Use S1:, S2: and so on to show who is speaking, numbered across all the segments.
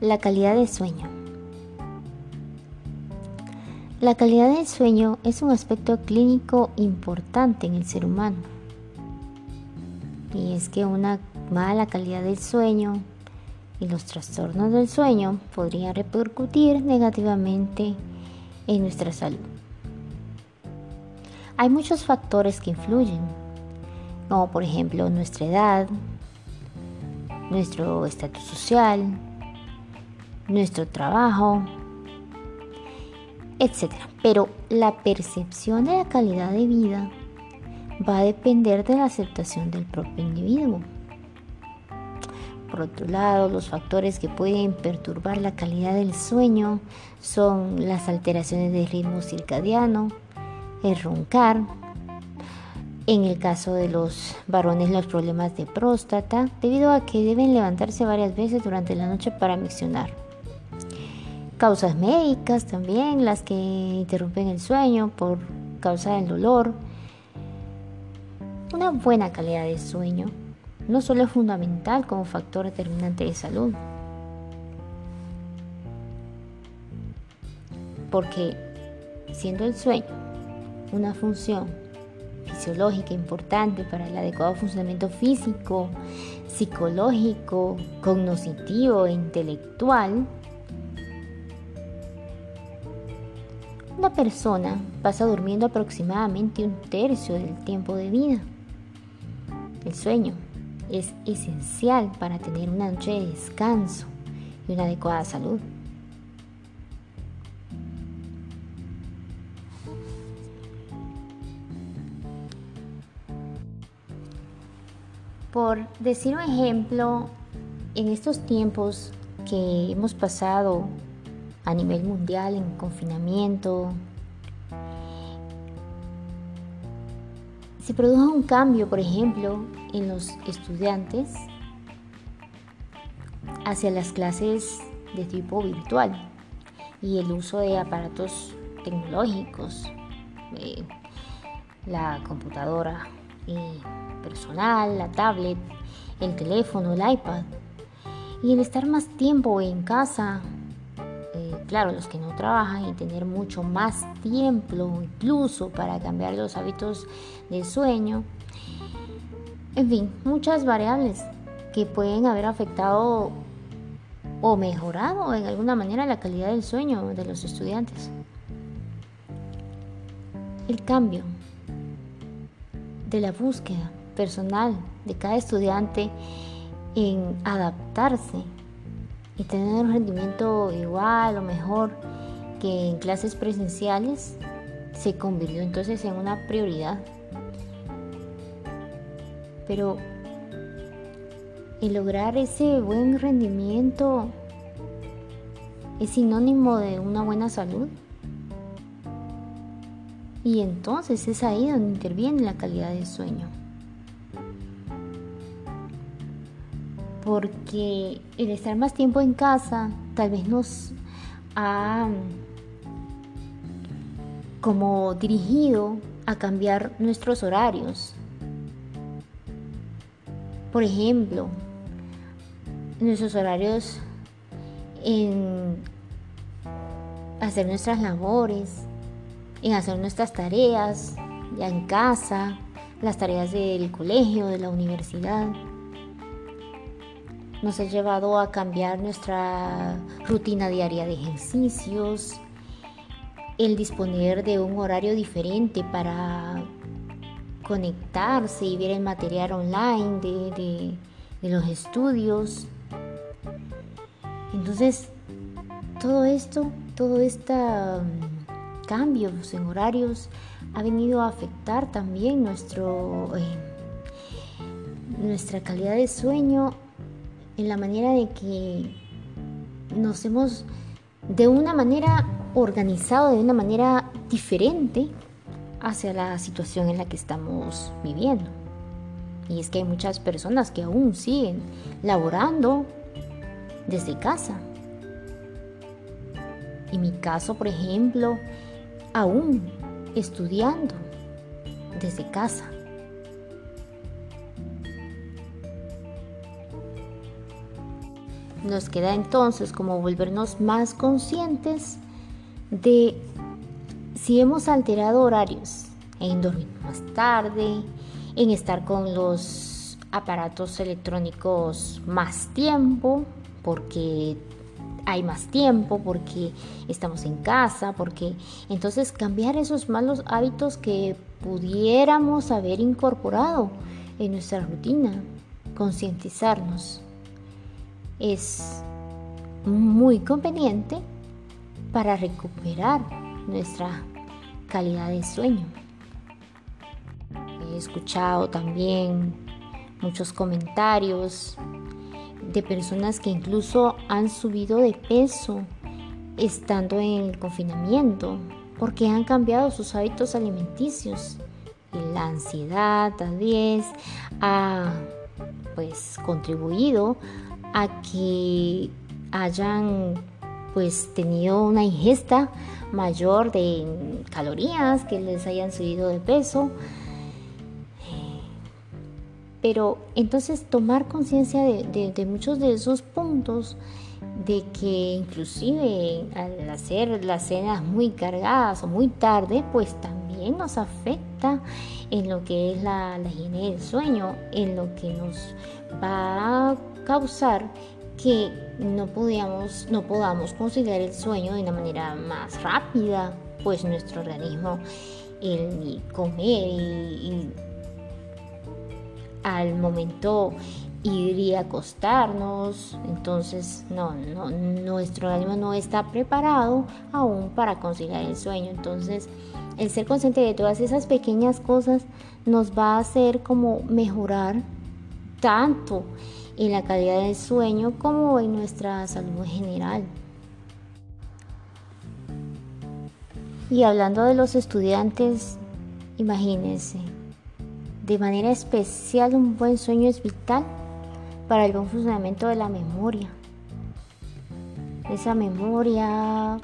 S1: La calidad del sueño. La calidad del sueño es un aspecto clínico importante en el ser humano. Y es que una mala calidad del sueño y los trastornos del sueño podrían repercutir negativamente en nuestra salud. Hay muchos factores que influyen, como por ejemplo nuestra edad, nuestro estatus social, nuestro trabajo, etc. Pero la percepción de la calidad de vida va a depender de la aceptación del propio individuo. Por otro lado, los factores que pueden perturbar la calidad del sueño son las alteraciones del ritmo circadiano, el roncar, en el caso de los varones los problemas de próstata, debido a que deben levantarse varias veces durante la noche para miccionar causas médicas también, las que interrumpen el sueño por causa del dolor. Una buena calidad de sueño no solo es fundamental como factor determinante de salud, porque siendo el sueño una función fisiológica importante para el adecuado funcionamiento físico, psicológico, cognitivo e intelectual, Una persona pasa durmiendo aproximadamente un tercio del tiempo de vida. El sueño es esencial para tener una noche de descanso y una adecuada salud. Por decir un ejemplo, en estos tiempos que hemos pasado a nivel mundial en confinamiento. Se produjo un cambio, por ejemplo, en los estudiantes hacia las clases de tipo virtual y el uso de aparatos tecnológicos, eh, la computadora personal, la tablet, el teléfono, el iPad. Y el estar más tiempo en casa claro, los que no trabajan y tener mucho más tiempo incluso para cambiar los hábitos de sueño. En fin, muchas variables que pueden haber afectado o mejorado en alguna manera la calidad del sueño de los estudiantes. El cambio de la búsqueda personal de cada estudiante en adaptarse y tener un rendimiento igual o mejor que en clases presenciales se convirtió entonces en una prioridad. Pero el lograr ese buen rendimiento es sinónimo de una buena salud. Y entonces es ahí donde interviene la calidad del sueño. Porque el estar más tiempo en casa tal vez nos ha como dirigido a cambiar nuestros horarios. Por ejemplo, nuestros horarios en hacer nuestras labores, en hacer nuestras tareas ya en casa, las tareas del colegio, de la universidad nos ha llevado a cambiar nuestra rutina diaria de ejercicios, el disponer de un horario diferente para conectarse y ver el material online de, los estudios. Entonces, todo esto, todo este mm, cambios en horarios ha venido a afectar también nuestro, eh, nuestra calidad de sueño en la manera de que nos hemos de una manera organizado, de una manera diferente hacia la situación en la que estamos viviendo. Y es que hay muchas personas que aún siguen laborando desde casa. En mi caso, por ejemplo, aún estudiando desde casa. Nos queda entonces como volvernos más conscientes de si hemos alterado horarios en dormir más tarde, en estar con los aparatos electrónicos más tiempo, porque hay más tiempo, porque estamos en casa, porque entonces cambiar esos malos hábitos que pudiéramos haber incorporado en nuestra rutina, concientizarnos, es muy conveniente para recuperar nuestra calidad de sueño. He escuchado también muchos comentarios de personas que incluso han subido de peso estando en el confinamiento porque han cambiado sus hábitos alimenticios. La ansiedad tal vez ha pues contribuido a que hayan pues tenido una ingesta mayor de calorías, que les hayan subido de peso. Pero entonces tomar conciencia de, muchos de esos puntos, de que inclusive al hacer las cenas muy cargadas o muy tarde, pues también nos afecta en lo que es la, la higiene del sueño, en lo que nos va a causar que no, podíamos, no podamos conciliar el sueño de una manera más rápida, pues nuestro organismo, el comer y, al momento ir a acostarnos, entonces no, no, nuestro organismo no está preparado aún para conciliar el sueño, entonces el ser consciente de todas esas pequeñas cosas nos va a hacer como mejorar tanto en la calidad del sueño como en nuestra salud general. Y hablando de los estudiantes, imagínense, de manera especial un buen sueño es vital para el buen funcionamiento de la memoria. Esa memoria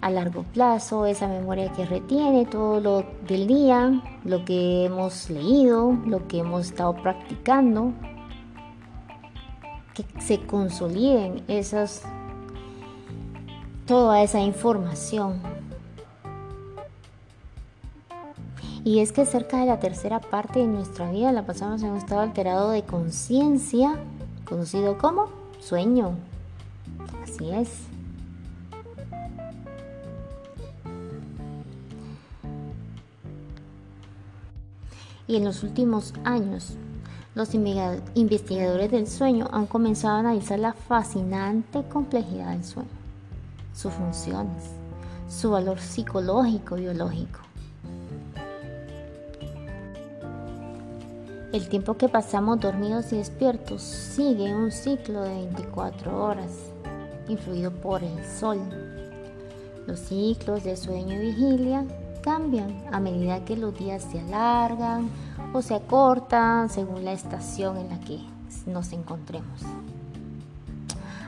S1: a largo plazo, esa memoria que retiene todo lo del día, lo que hemos leído, lo que hemos estado practicando, que se consoliden esas, toda esa información. Y es que cerca de la tercera parte de nuestra vida la pasamos en un estado alterado de conciencia, conocido como sueño. Así es. Y en los últimos años los investigadores del sueño han comenzado a analizar la fascinante complejidad del sueño, sus funciones, su valor psicológico y biológico. El tiempo que pasamos dormidos y despiertos sigue un ciclo de 24 horas, influido por el sol. Los ciclos de sueño y vigilia cambian a medida que los días se alargan o se acortan según la estación en la que nos encontremos.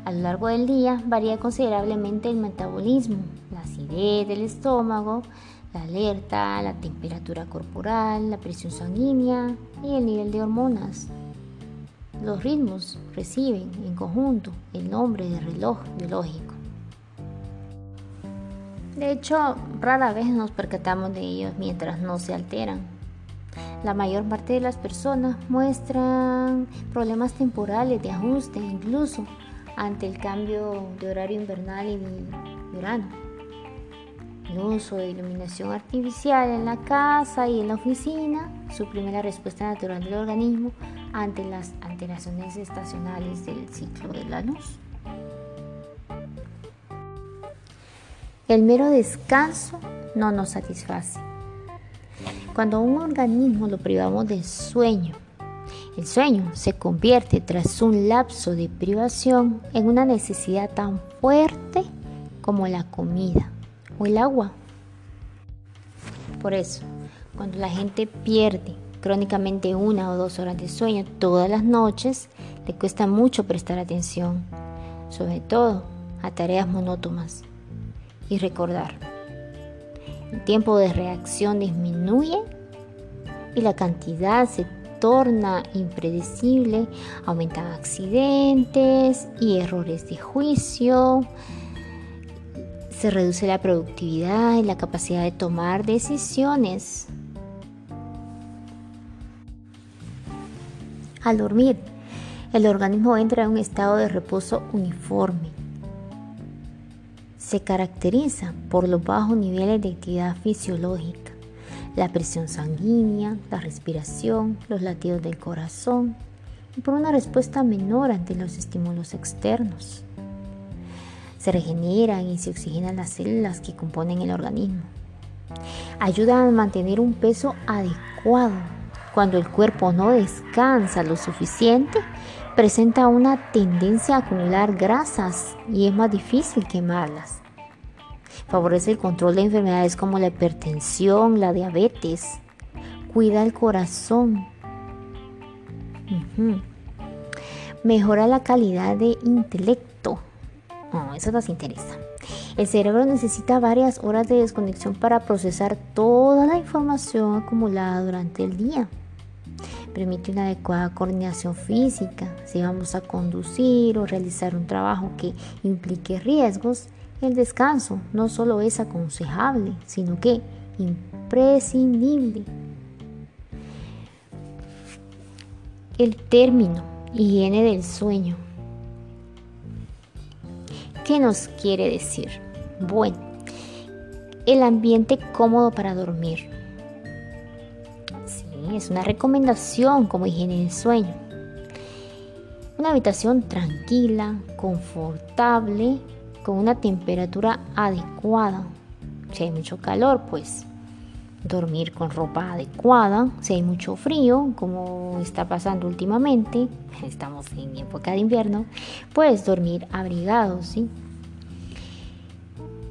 S1: A lo largo del día varía considerablemente el metabolismo, la acidez del estómago, la alerta, la temperatura corporal, la presión sanguínea y el nivel de hormonas. Los ritmos reciben en conjunto el nombre de reloj biológico. De hecho, rara vez nos percatamos de ellos mientras no se alteran. La mayor parte de las personas muestran problemas temporales de ajuste, incluso ante el cambio de horario invernal y verano. El uso de iluminación artificial en la casa y en la oficina suprime la respuesta natural del organismo ante las alteraciones estacionales del ciclo de la luz. El mero descanso no nos satisface. Cuando a un organismo lo privamos de sueño, el sueño se convierte tras un lapso de privación en una necesidad tan fuerte como la comida o el agua. Por eso, cuando la gente pierde crónicamente una o dos horas de sueño todas las noches, le cuesta mucho prestar atención, sobre todo a tareas monótonas y recordar. El tiempo de reacción disminuye y la cantidad se torna impredecible, aumentan accidentes y errores de juicio, se reduce la productividad y la capacidad de tomar decisiones. Al dormir, el organismo entra en un estado de reposo uniforme. Se caracteriza por los bajos niveles de actividad fisiológica, la presión sanguínea, la respiración, los latidos del corazón y por una respuesta menor ante los estímulos externos. Se regeneran y se oxigenan las células que componen el organismo. Ayuda a mantener un peso adecuado cuando el cuerpo no descansa lo suficiente, presenta una tendencia a acumular grasas y es más difícil quemarlas. Favorece el control de enfermedades como la hipertensión, la diabetes. Cuida el corazón. Mejora la calidad de intelecto. Oh, eso nos interesa. El cerebro necesita varias horas de desconexión para procesar toda la información acumulada durante el día permite una adecuada coordinación física. Si vamos a conducir o realizar un trabajo que implique riesgos, el descanso no solo es aconsejable, sino que imprescindible. El término higiene del sueño. ¿Qué nos quiere decir? Bueno, el ambiente cómodo para dormir es una recomendación como higiene del sueño. Una habitación tranquila, confortable, con una temperatura adecuada. Si hay mucho calor, pues dormir con ropa adecuada. Si hay mucho frío, como está pasando últimamente, estamos en época de invierno, pues dormir abrigado, ¿sí?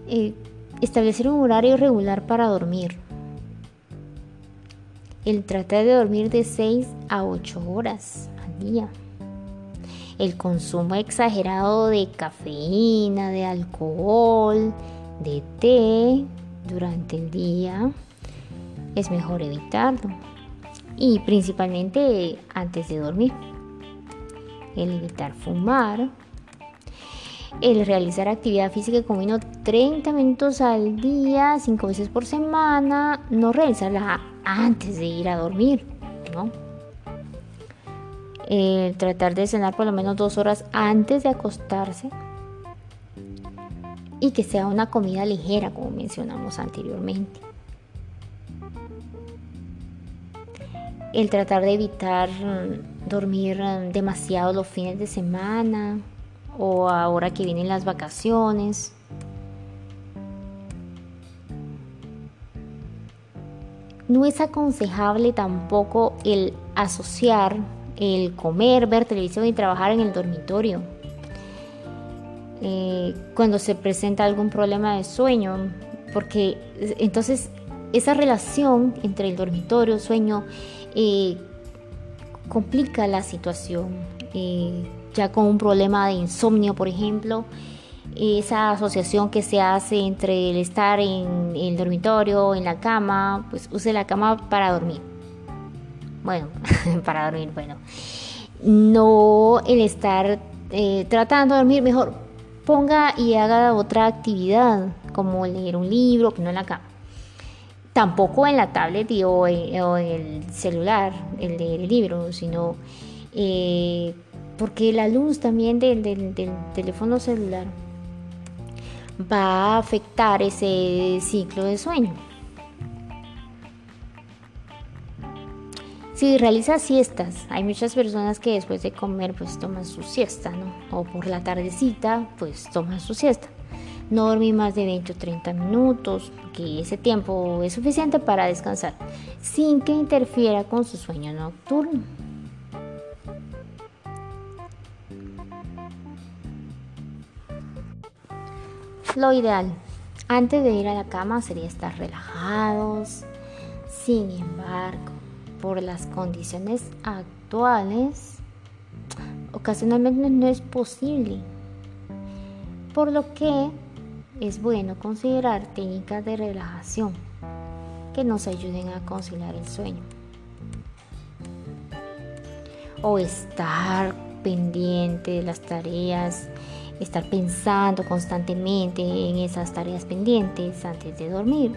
S1: Eh, establecer un horario regular para dormir el tratar de dormir de 6 a 8 horas al día. El consumo exagerado de cafeína, de alcohol, de té durante el día es mejor evitarlo. Y principalmente antes de dormir. El evitar fumar. El realizar actividad física como mínimo 30 minutos al día, 5 veces por semana. No realizarla antes de ir a dormir, ¿no? Eh, tratar de cenar por lo menos dos horas antes de acostarse y que sea una comida ligera, como mencionamos anteriormente. El tratar de evitar mm, dormir mm, demasiado los fines de semana o ahora que vienen las vacaciones. No es aconsejable tampoco el asociar el comer, ver televisión y trabajar en el dormitorio. Eh, cuando se presenta algún problema de sueño, porque entonces esa relación entre el dormitorio, sueño, eh, complica la situación. Eh, ya con un problema de insomnio, por ejemplo, esa asociación que se hace entre el estar en el dormitorio, en la cama, pues use la cama para dormir. Bueno, para dormir, bueno. No el estar eh, tratando de dormir, mejor ponga y haga otra actividad, como leer un libro, que no en la cama. Tampoco en la tablet o, en, el celular, el leer el libro, sino eh, porque la luz también del teléfono celular va a afectar ese ciclo de sueño. Si realiza siestas, hay muchas personas que después de comer pues toman su siesta. O por la tardecita pues toman su siesta. No dormir más de 20 o 30 minutos, que ese tiempo es suficiente para descansar, sin que interfiera con su sueño nocturno. Lo ideal antes de ir a la cama sería estar relajados. Sin embargo, por las condiciones actuales, ocasionalmente no es posible. Por lo que es bueno considerar técnicas de relajación que nos ayuden a conciliar el sueño. o estar pendiente de las tareas, estar pensando constantemente en esas tareas pendientes antes de dormir.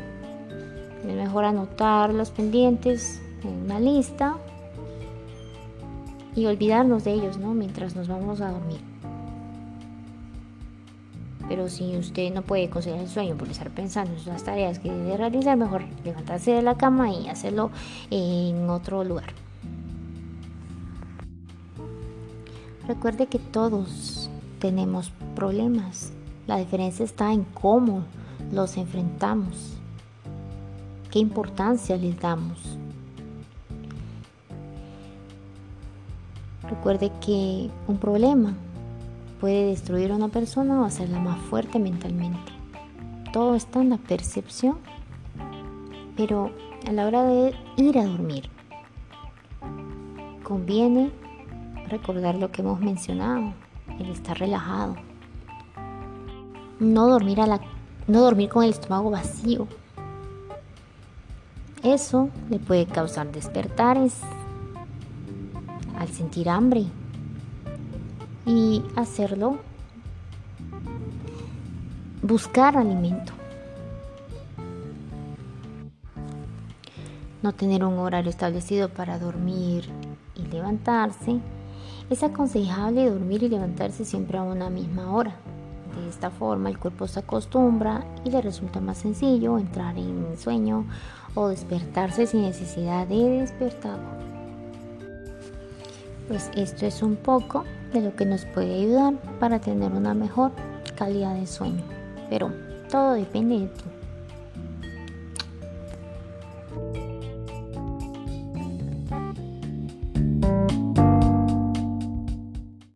S1: Es mejor anotar los pendientes en una lista y olvidarnos de ellos, ¿no? Mientras nos vamos a dormir. Pero si usted no puede conseguir el sueño por estar pensando en esas tareas que debe realizar, mejor levantarse de la cama y hacerlo en otro lugar. Recuerde que todos tenemos problemas. La diferencia está en cómo los enfrentamos, qué importancia les damos. Recuerde que un problema puede destruir a una persona o hacerla más fuerte mentalmente. Todo está en la percepción, pero a la hora de ir a dormir, conviene recordar lo que hemos mencionado, el estar relajado. No dormir, a la, no dormir con el estómago vacío. Eso le puede causar despertares al sentir hambre y hacerlo buscar alimento. No tener un horario establecido para dormir y levantarse es aconsejable dormir y levantarse siempre a una misma hora. De esta forma el cuerpo se acostumbra y le resulta más sencillo entrar en sueño o despertarse sin necesidad de despertador. Pues esto es un poco de lo que nos puede ayudar para tener una mejor calidad de sueño. Pero todo depende de ti.